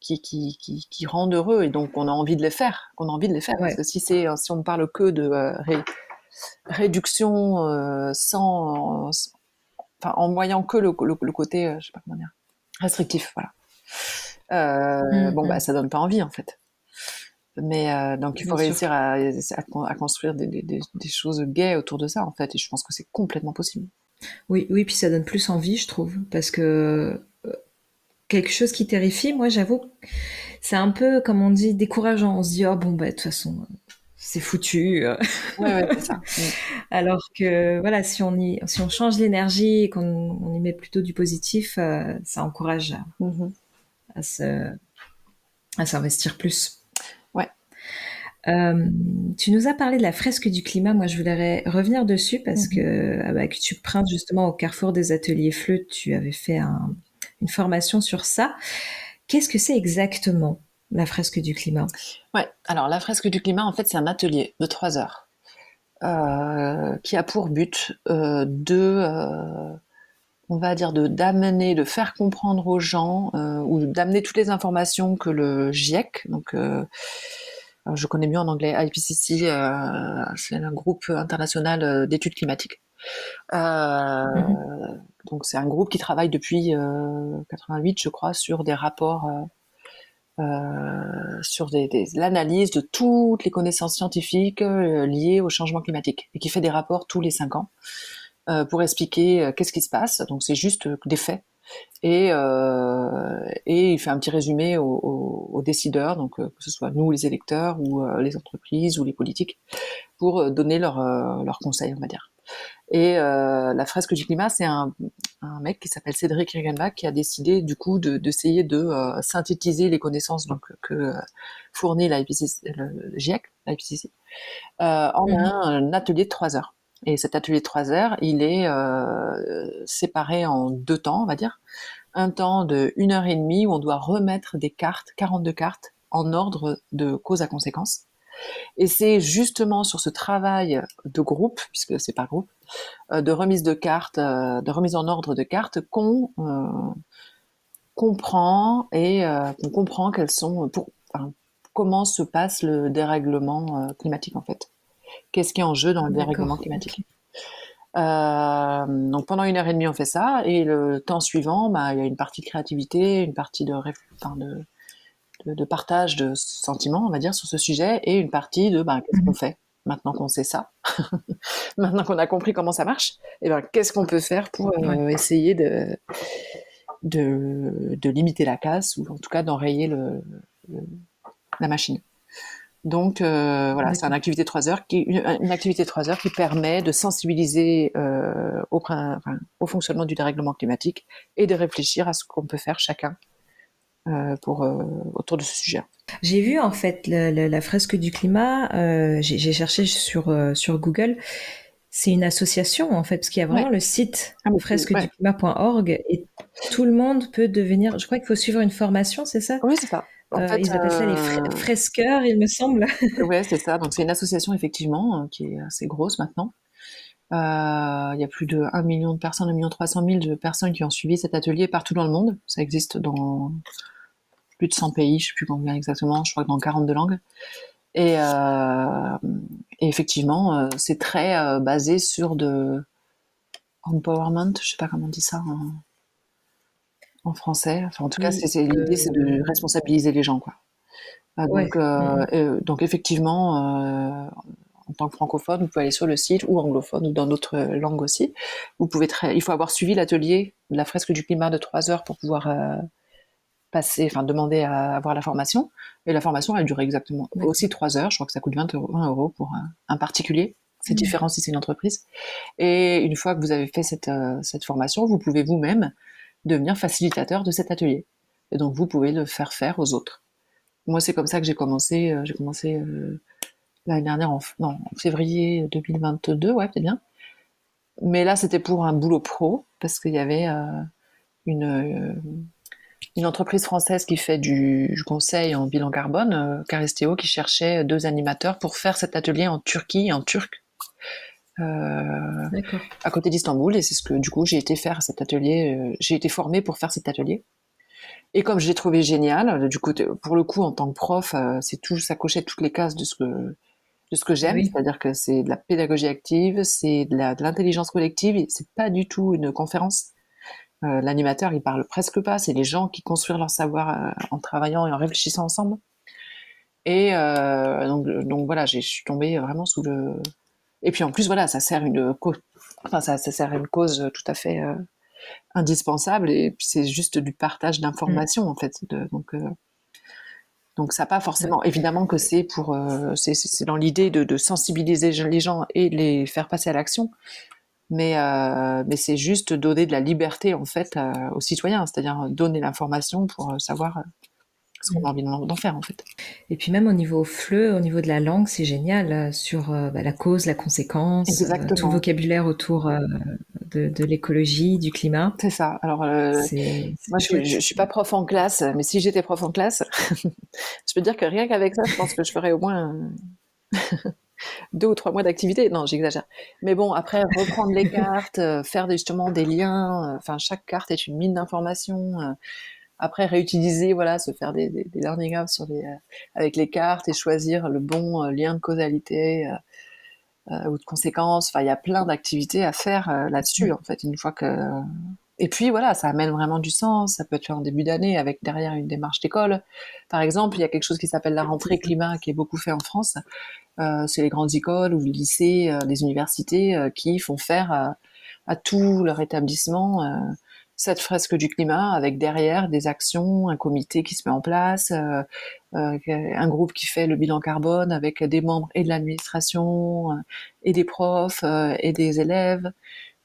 S2: qui, qui, qui, qui, rendent heureux et donc on a envie de les faire, qu'on a envie de les faire. Parce que si c'est, si on ne parle que de réduction sans, enfin en voyant que le, le, côté, je sais pas comment dire, restrictif, voilà. Euh, bon, bah, ça donne pas envie, en fait. Mais euh, donc, il faut réussir à, à, construire des, des, des, choses gaies autour de ça, en fait. Et je pense que c'est complètement possible.
S1: Oui, oui, puis ça donne plus envie, je trouve, parce que euh, quelque chose qui terrifie, moi, j'avoue, c'est un peu, comme on dit, décourageant. On se dit, oh bon, bah, de toute façon, c'est foutu.
S2: Ouais, ouais, c'est ça. (laughs)
S1: Alors que voilà, si on y, si on change l'énergie et qu'on y met plutôt du positif, euh, ça encourage mm-hmm. à, se, à s'investir plus.
S2: Ouais.
S1: Euh, tu nous as parlé de la fresque du climat. Moi, je voudrais revenir dessus parce mm-hmm. que, ah bah, que tu printes justement au carrefour des ateliers FLE, tu avais fait une formation sur ça. Qu'est-ce que c'est exactement la fresque du climat?
S2: Ouais, alors la fresque du climat, en fait, c'est un atelier de trois heures euh, qui a pour but euh, de, euh, on va dire, de d'amener, de faire comprendre aux gens ou d'amener toutes les informations que le GIEC, je connais mieux en anglais, IPCC, c'est un groupe international d'études climatiques. Mm-hmm. Donc c'est un groupe qui travaille depuis 88, je crois, sur des rapports euh, sur l'analyse de toutes les connaissances scientifiques euh, liées au changement climatique et qui fait des rapports tous les cinq ans euh, pour expliquer qu'est-ce qui se passe. Donc c'est juste des faits et, et il fait un petit résumé aux, décideurs, donc que ce soit nous les électeurs ou les entreprises ou les politiques, pour donner leurs leur conseils, on va dire. Et la fresque du climat, c'est un, mec qui s'appelle Cédric Regenbach qui a décidé du coup d'essayer de, synthétiser les connaissances donc que fournit l'IPCC, le GIEC, l'IPCC, en mmh un atelier de trois heures. Et cet atelier de trois heures, il est séparé en deux temps, on va dire un temps de une heure et demie où on doit remettre des cartes, 42 cartes, en ordre de cause à conséquence. Et c'est justement sur ce travail de groupe, puisque c'est pas groupe, euh, de remise de cartes, euh, de remise en ordre de cartes, qu'on euh, comprend et qu'on comprend quels sont, pour, comment se passe le dérèglement climatique en fait. Qu'est-ce qui est en jeu dans le dérèglement climatique euh, donc pendant une heure et demie, on fait ça, et le temps suivant, bah, il y a une partie de créativité, une partie de, de, de, de, partage de sentiments, on va dire, sur ce sujet, et une partie de bah, qu'est-ce qu'on mhm. fait maintenant qu'on sait ça, (laughs) maintenant qu'on a compris comment ça marche, et ben qu'est-ce qu'on peut faire pour euh, essayer de, de, de, limiter la casse ou en tout cas d'enrayer le, la machine. Donc euh, voilà, c'est une activité de trois heures qui une, activité de trois heures qui permet de sensibiliser euh, au, au, fonctionnement du dérèglement climatique et de réfléchir à ce qu'on peut faire chacun pour euh, autour de ce sujet.
S1: J'ai vu en fait la fresque du climat. Euh, j'ai cherché sur sur Google. C'est une association en fait, parce qu'il y a vraiment le site ah, fresqueduclimat.org et tout le monde peut devenir. Je crois qu'il faut suivre une formation, c'est ça?
S2: Oui, c'est ça.
S1: En fait, ils appellent ça les euh, fresqueurs, il me semble.
S2: ouais, c'est ça. Donc c'est une association effectivement euh, qui est assez grosse maintenant. Euh, il y a plus de 1 million de personnes, 1 million 300 000 de personnes qui ont suivi cet atelier partout dans le monde. Ça existe dans plus de 100 pays, je sais plus combien exactement, je crois que dans 42 langues. Et, euh, et effectivement, c'est très basé sur de empowerment, je sais pas comment on dit ça en français. Enfin, en tout cas, c'est, l'idée, c'est de responsabiliser les gens, quoi. Ah, donc, euh, euh, donc effectivement, euh, en tant que francophone, vous pouvez aller sur le site ou anglophone ou dans d'autres langues aussi. Vous pouvez très, il faut avoir suivi l'atelier de la fresque du climat de trois heures pour pouvoir passer, enfin demander à avoir la formation. Et la formation, elle dure exactement aussi trois heures. Je crois que ça coûte 20 euros, 20 euros pour un, particulier. C'est mmh. différent si c'est une entreprise. Et une fois que vous avez fait cette, cette formation, vous pouvez vous-même devenir facilitateur de cet atelier. Et donc vous pouvez le faire faire aux autres. Moi, c'est comme ça que j'ai commencé. Euh, j'ai commencé euh, l'année dernière, en, non, en février 2022, ouais, c'est bien. Mais là, c'était pour un boulot pro parce qu'il y avait euh, une une entreprise française qui fait du, conseil en bilan carbone, Carestéo, qui cherchait deux animateurs pour faire cet atelier en Turquie, en turc, euh, à côté d'Istanbul. Et c'est ce que du coup j'ai été faire cet atelier. Euh, j'ai été formée pour faire cet atelier. Et comme je l'ai trouvé génial, du coup, pour le coup, en tant que prof, euh, c'est tout, ça cochait toutes les cases de ce que de ce que j'aime, c'est-à-dire que c'est de la pédagogie active, c'est de l'intelligence collective, c'est pas du tout une conférence. L'animateur, il parle presque pas, c'est les gens qui construisent leur savoir en travaillant et en réfléchissant ensemble. Et donc, donc voilà, je suis tombée vraiment sous le et puis en plus, voilà, ça sert une cause, enfin, ça, ça sert une cause tout à fait euh, indispensable. Et puis c'est juste du partage d'informations, en fait. De, donc, euh, donc ça pas forcément. Évidemment que c'est pour, euh, c'est dans l'idée de, de, sensibiliser les gens et les faire passer à l'action. Mais, mais c'est juste donner de la liberté en fait aux citoyens, c'est-à-dire donner l'information pour savoir ce qu'on a envie d'en faire en fait.
S1: Et puis même au niveau fleu, au niveau de la langue, c'est génial euh, sur euh, bah, la cause, la conséquence, euh, tout le vocabulaire autour de, l'écologie, du climat.
S2: C'est ça. Alors moi, je, je, suis pas prof en classe, mais si j'étais prof en classe, (laughs) je peux dire que rien qu'avec ça, je pense que je ferais au moins deux ou trois mois d'activité. Non, j'exagère. Mais bon, après, reprendre les cartes, faire justement des liens. Enfin, chaque carte est une mine d'informations après, réutiliser, voilà, se faire des, des, des learning apps sur les, euh, avec les cartes et choisir le bon euh, lien de causalité euh, ou de conséquence. Enfin, il y a plein d'activités à faire là-dessus, en fait, une fois que. Et puis voilà, ça amène vraiment du sens. Ça peut être fait en début d'année avec derrière une démarche d'école. Par exemple, il y a quelque chose qui s'appelle la rentrée climat qui est beaucoup fait en France. Euh, c'est les grandes écoles ou les lycées, les universités qui font faire à tout leur établissement cette fresque du climat avec derrière des actions, un comité qui se met en place, euh, euh, un groupe qui fait le bilan carbone avec des membres et de l'administration et des profs et des élèves.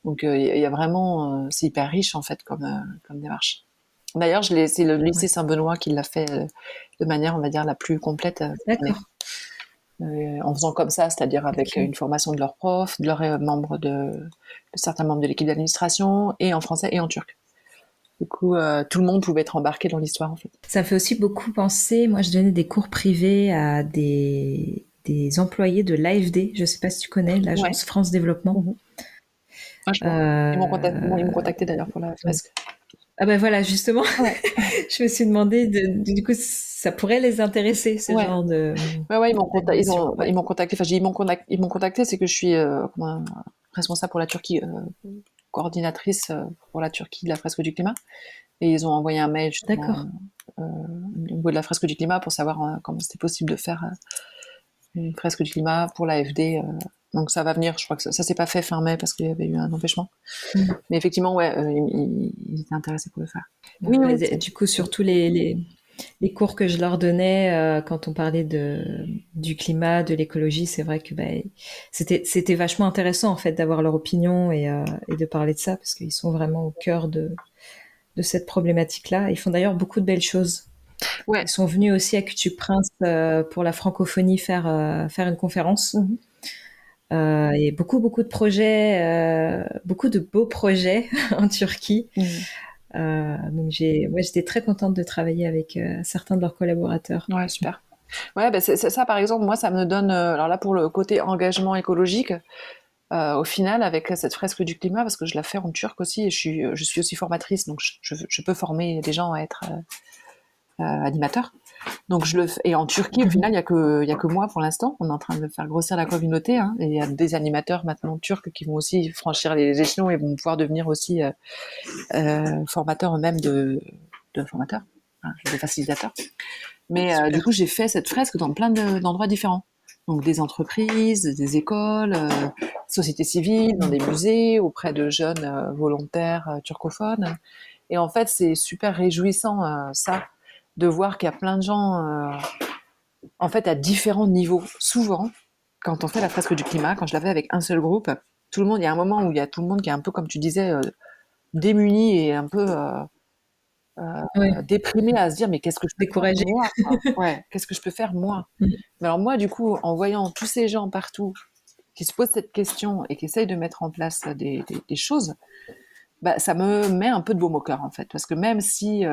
S2: Donc il y a vraiment, c'est hyper riche en fait comme comme démarche. D'ailleurs, c'est le lycée Saint-Benoît qui l'a fait de manière, on va dire, la plus complète. Euh, en faisant comme ça, c'est-à-dire avec une formation de leurs profs, de leurs euh, membres de, de certains membres de l'équipe d'administration, et en français et en turc. Du coup, euh, tout le monde pouvait être embarqué dans l'histoire, en fait.
S1: Ça fait aussi beaucoup penser. Moi, je donnais des cours privés à des, des employés de l'AFD. Je ne sais pas si tu connais, l'agence France Développement.
S2: Mhm. Ils m'ont contacté, contacté d'ailleurs pour la fresque.
S1: Ah ben voilà, justement, (laughs) je me suis demandé, de, du coup, ça pourrait les intéresser, ce genre de...
S2: Ouais, ouais, ils m'ont contacté, ils, ont, ils m'ont contacté, enfin, ils m'ont contacté, ils m'ont contacté, c'est que je suis euh, responsable pour la Turquie, euh, coordinatrice euh, pour la Turquie de la fresque du climat, et ils ont envoyé un mail
S1: D'accord.
S2: au niveau de la fresque du climat pour savoir comment c'était possible de faire une fresque du climat pour l'AFD donc ça va venir, je crois que ça, ça s'est pas fait fin mai parce qu'il y avait eu un empêchement. Mm. Mais effectivement, ouais, euh, ils, étaient intéressés pour le faire.
S1: Oui, Du coup, sur tous les, les, cours que je leur donnais euh, quand on parlait de, du climat, de l'écologie, c'est vrai que bah, c'était, c'était vachement intéressant en fait d'avoir leur opinion et, euh, et de parler de ça parce qu'ils sont vraiment au cœur de, de cette problématique-là. Ils font d'ailleurs beaucoup de belles choses.
S2: Ouais.
S1: Ils sont venus aussi à Cutu Prince pour la francophonie faire, faire une conférence. Mm-hmm. Euh, et beaucoup, beaucoup de projets, euh, beaucoup de beaux projets (laughs) en Turquie. Mmh. Euh, donc j'ai, ouais, j'étais très contente de travailler avec euh, certains de leurs collaborateurs.
S2: Ouais, super. Ouais, bah c'est, ça, par exemple, moi, ça me donne, euh, alors là, pour le côté engagement écologique, au final, avec cette fresque du climat, parce que je la fais en turc aussi, et je suis, je suis aussi formatrice, donc je, je peux former des gens à être animateurs. Donc je le fais. Et en Turquie, au final, il y a que il y a que moi pour l'instant. On est en train de faire grossir la communauté. Hein, et il y a des animateurs maintenant turcs qui vont aussi franchir les échelons et vont pouvoir devenir aussi euh, euh, formateurs eux-mêmes de, de formateurs, hein, de facilitateurs. Mais euh, du coup, j'ai fait cette fresque dans plein d'endroits différents. Donc des entreprises, des écoles, euh, sociétés civiles, dans des musées, auprès de jeunes euh, volontaires turcophones. Et en fait, c'est super réjouissant ça de voir qu'il y a plein de gens, euh, en fait, à différents niveaux. Souvent, quand on fait la fresque du climat, quand je la fais avec un seul groupe, tout le monde, il y a un moment où il y a tout le monde qui est un peu, comme tu disais, euh, démuni et un peu euh, déprimé à se dire mais qu'est-ce que je peux
S1: décourager
S2: moi? (laughs) Ouais, qu'est-ce que je peux faire moi? Mm. alors moi du coup en voyant tous ces gens partout qui se posent cette question et qui essayent de mettre en place des, choses bah, ça me met un peu de baume au cœur en fait. Parce que même si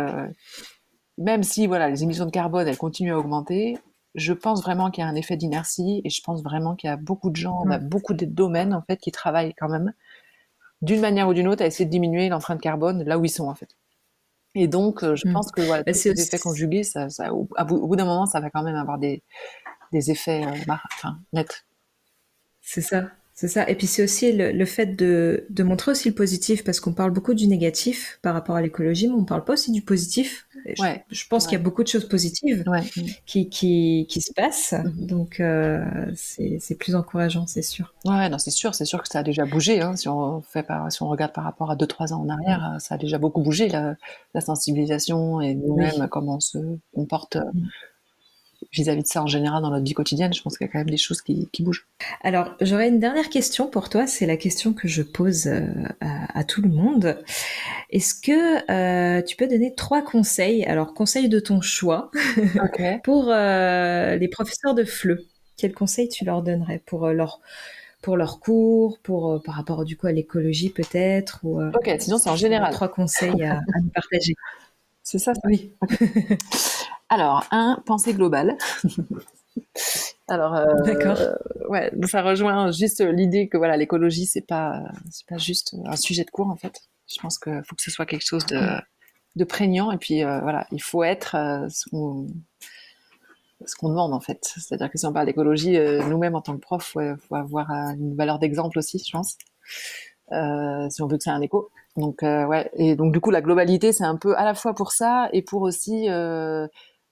S2: même si voilà, les émissions de carbone, elles continuent à augmenter, je pense vraiment qu'il y a un effet d'inertie et je pense vraiment qu'il y a beaucoup de gens, a beaucoup de domaines en fait qui travaillent quand même d'une manière ou d'une autre à essayer de diminuer l'empreinte carbone là où ils sont en fait. Et donc, euh, je mm. pense que voilà, tous ces effets conjugués, ça, ça, au, bout, d'un moment, ça va quand même avoir des, des effets euh, enfin, nets.
S1: C'est ça. C'est ça. Et puis c'est aussi le, fait de, de, montrer aussi le positif, parce qu'on parle beaucoup du négatif par rapport à l'écologie, mais on parle pas aussi du positif.
S2: Ouais.
S1: Je, pense qu'il y a beaucoup de choses positives qui, qui, qui, se passent. Mhm. Donc euh, c'est plus encourageant, c'est sûr.
S2: Ouais, non, c'est sûr. C'est sûr que ça a déjà bougé. Hein. Si, on fait par, si on regarde par rapport à 2-3 ans en arrière, ça a déjà beaucoup bougé, la, la sensibilisation et nous-mêmes, comment on se comporte. Mm vis-à-vis de ça en général dans notre vie quotidienne, je pense qu'il y a quand même des choses qui, bougent.
S1: Alors, j'aurais une dernière question pour toi. C'est la question que je pose euh, à, tout le monde. Est-ce que euh, tu peux donner trois conseils, alors conseils de ton choix, (laughs) pour euh, les professeurs de FLE? Quels conseils tu leur donnerais pour leur pour leurs cours, pour par rapport du coup à l'écologie peut-être ou
S2: Ok, sinon c'est en général.
S1: Trois conseils à, à nous partager? (laughs)
S2: C'est ça,
S1: Oui. (laughs)
S2: Alors, un, pensée globale. (laughs) Alors, euh,
S1: D'accord.
S2: ouais, ça rejoint juste l'idée que voilà, l'écologie c'est pas c'est pas juste un sujet de cours en fait. Je pense qu'il faut que ce soit quelque chose de, de prégnant et puis euh, voilà, il faut être euh, ce qu'on demande en fait. C'est-à-dire que si on parle d'écologie, nous-mêmes en tant que prof, il faut avoir une valeur d'exemple aussi, je pense, si on veut que ça ait un écho. Donc ouais, et donc du coup la globalité c'est un peu à la fois pour ça et pour aussi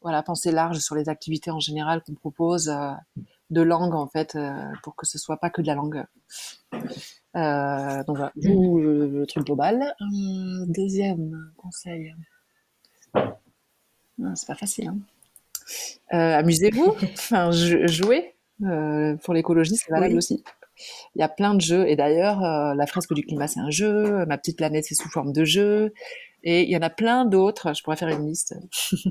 S2: voilà, penser large sur les activités en général qu'on propose, euh, de langue en fait pour que ce soit pas que de la langue. donc voilà, le, truc global. deuxième conseil. C'est pas facile. Hein. Amusez-vous, (laughs) enfin jouez. pour l'écologie, c'est valable aussi. Il y a plein de jeux. Et d'ailleurs, euh, la fresque du climat, c'est un jeu. Ma petite planète, c'est sous forme de jeu. Et il y en a plein d'autres. Je pourrais faire une liste. (laughs)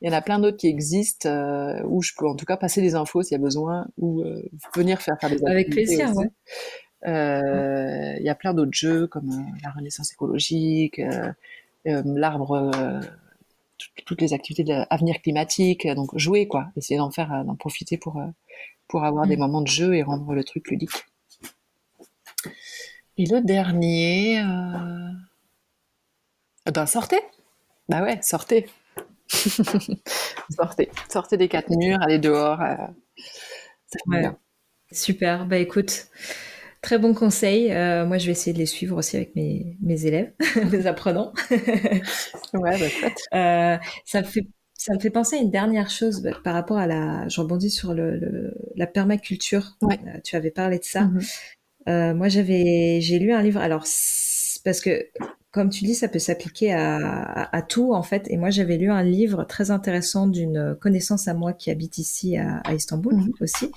S2: il y en a plein d'autres qui existent euh, où je peux en tout cas passer des infos s'il y a besoin ou euh, venir faire, faire des activités.
S1: Avec plaisir,
S2: ouais. Il y a plein d'autres jeux comme la Renaissance écologique, l'arbre toutes les activités d'avenir climatique, donc jouer quoi, essayer d'en faire, d'en profiter pour pour avoir des mm. moments de jeu et rendre le truc ludique. Et le dernier, euh... ben sortez. Bah ouais, sortez. (laughs) sortez, sortez des quatre murs, allez dehors.
S1: Euh, Super. Bah écoute, très bon conseil. Euh, moi, je vais essayer de les suivre aussi avec mes, mes élèves, (laughs) mes apprenants.
S2: ouais, bah,
S1: euh, ça me fait ça me fait penser à une dernière chose bah, par rapport à la. Je rebondis sur le, la permaculture.
S2: Euh,
S1: tu avais parlé de ça.
S2: Mm-hmm.
S1: Euh, moi, j'avais, j'ai lu un livre. Alors, parce que comme tu dis, ça peut s'appliquer à, à, tout en fait. Et moi, j'avais lu un livre très intéressant d'une connaissance à moi qui habite ici à, à Istanbul mhm. aussi,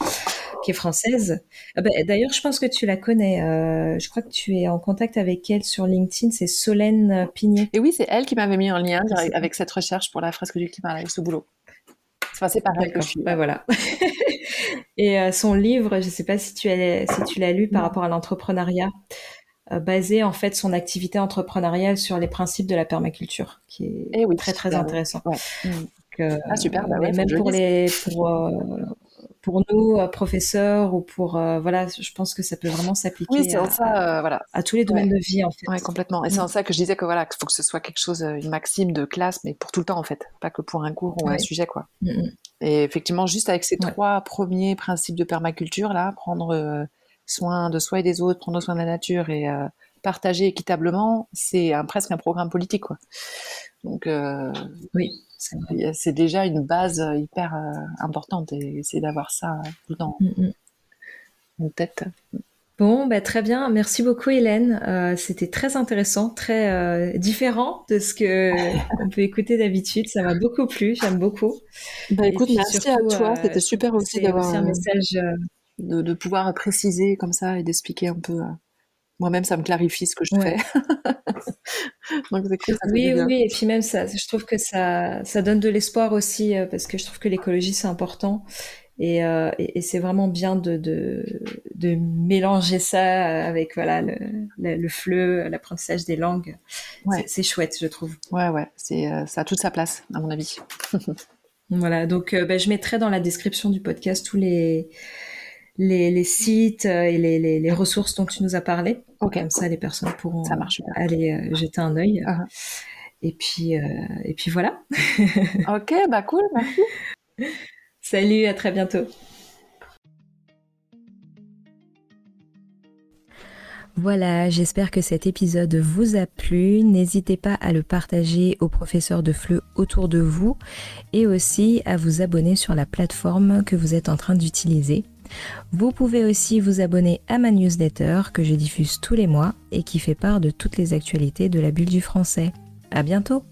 S1: qui est française. Ah ben, d'ailleurs, je pense que tu la connais. Euh, je crois que tu es en contact avec elle sur LinkedIn. C'est Solène Pigné.
S2: Et oui, c'est elle qui m'avait mis en lien avec cette recherche pour la fresque du climat avec ce boulot. Enfin, c'est pareil que je suis.
S1: Bah, voilà. (laughs) Et euh, son livre, je ne sais pas si tu si tu l'as lu par rapport à l'entrepreneuriat. Euh, basé en fait son activité entrepreneuriale sur les principes de la permaculture, qui est
S2: eh
S1: très très intéressant.
S2: Euh, ah super, bah
S1: même pour les pour pour nous professeurs ou pour voilà, je pense que ça peut vraiment s'appliquer
S2: à, ça, voilà.
S1: à tous les domaines de vie en fait.
S2: Oui, complètement. Et c'est en mm. ça que je disais que voilà, qu'il faut que ce soit quelque chose, une maxime de classe, mais pour tout le temps en fait, pas que pour un cours ou un sujet quoi.
S1: Mm,
S2: Et effectivement, juste avec ces trois premiers principes de permaculture là, prendre soin de soi et des autres, prendre soin de la nature et euh, partager équitablement, c'est un, presque un programme politique. Quoi. Donc, euh,
S1: oui,
S2: c'est déjà une base hyper euh, importante et essayer d'avoir ça tout le temps mm, mm. en tête.
S1: Bon, bah, très bien. Merci beaucoup, Hélène. C'était très intéressant, très différent de ce que (laughs) on peut écouter d'habitude. Ça m'a beaucoup plu. J'aime beaucoup.
S2: Bah, écoute, merci à toi. C'était super aussi d'avoir
S1: un message
S2: de, pouvoir préciser comme ça et d'expliquer un peu. Euh, moi-même, ça me clarifie ce que je fais. (laughs)
S1: oui, oui, et puis même ça, je trouve que ça, ça donne de l'espoir aussi euh, parce que je trouve que l'écologie c'est important et, euh, et, c'est vraiment bien de, de, de, mélanger ça avec voilà le, le, fleu, l'apprentissage des langues.
S2: Ouais.
S1: C'est chouette, je trouve.
S2: Ouais, ouais, c'est ça a toute sa place à mon avis. (laughs)
S1: voilà, donc ben, je mettrai dans la description du podcast tous les les, sites euh, et les, ressources dont tu nous as parlé. Comme ça, les personnes pourront
S2: ça marche
S1: aller euh, jeter un œil. Ah. Et puis, euh, et puis voilà. (laughs)
S2: ok, bah cool, merci.
S1: Salut, à très bientôt. Voilà, j'espère que cet épisode vous a plu. N'hésitez pas à le partager aux professeurs de FLE autour de vous et aussi à vous abonner sur la plateforme que vous êtes en train d'utiliser. Vous pouvez aussi vous abonner à ma newsletter que je diffuse tous les mois et qui fait part de toutes les actualités de la bulle du français. À bientôt!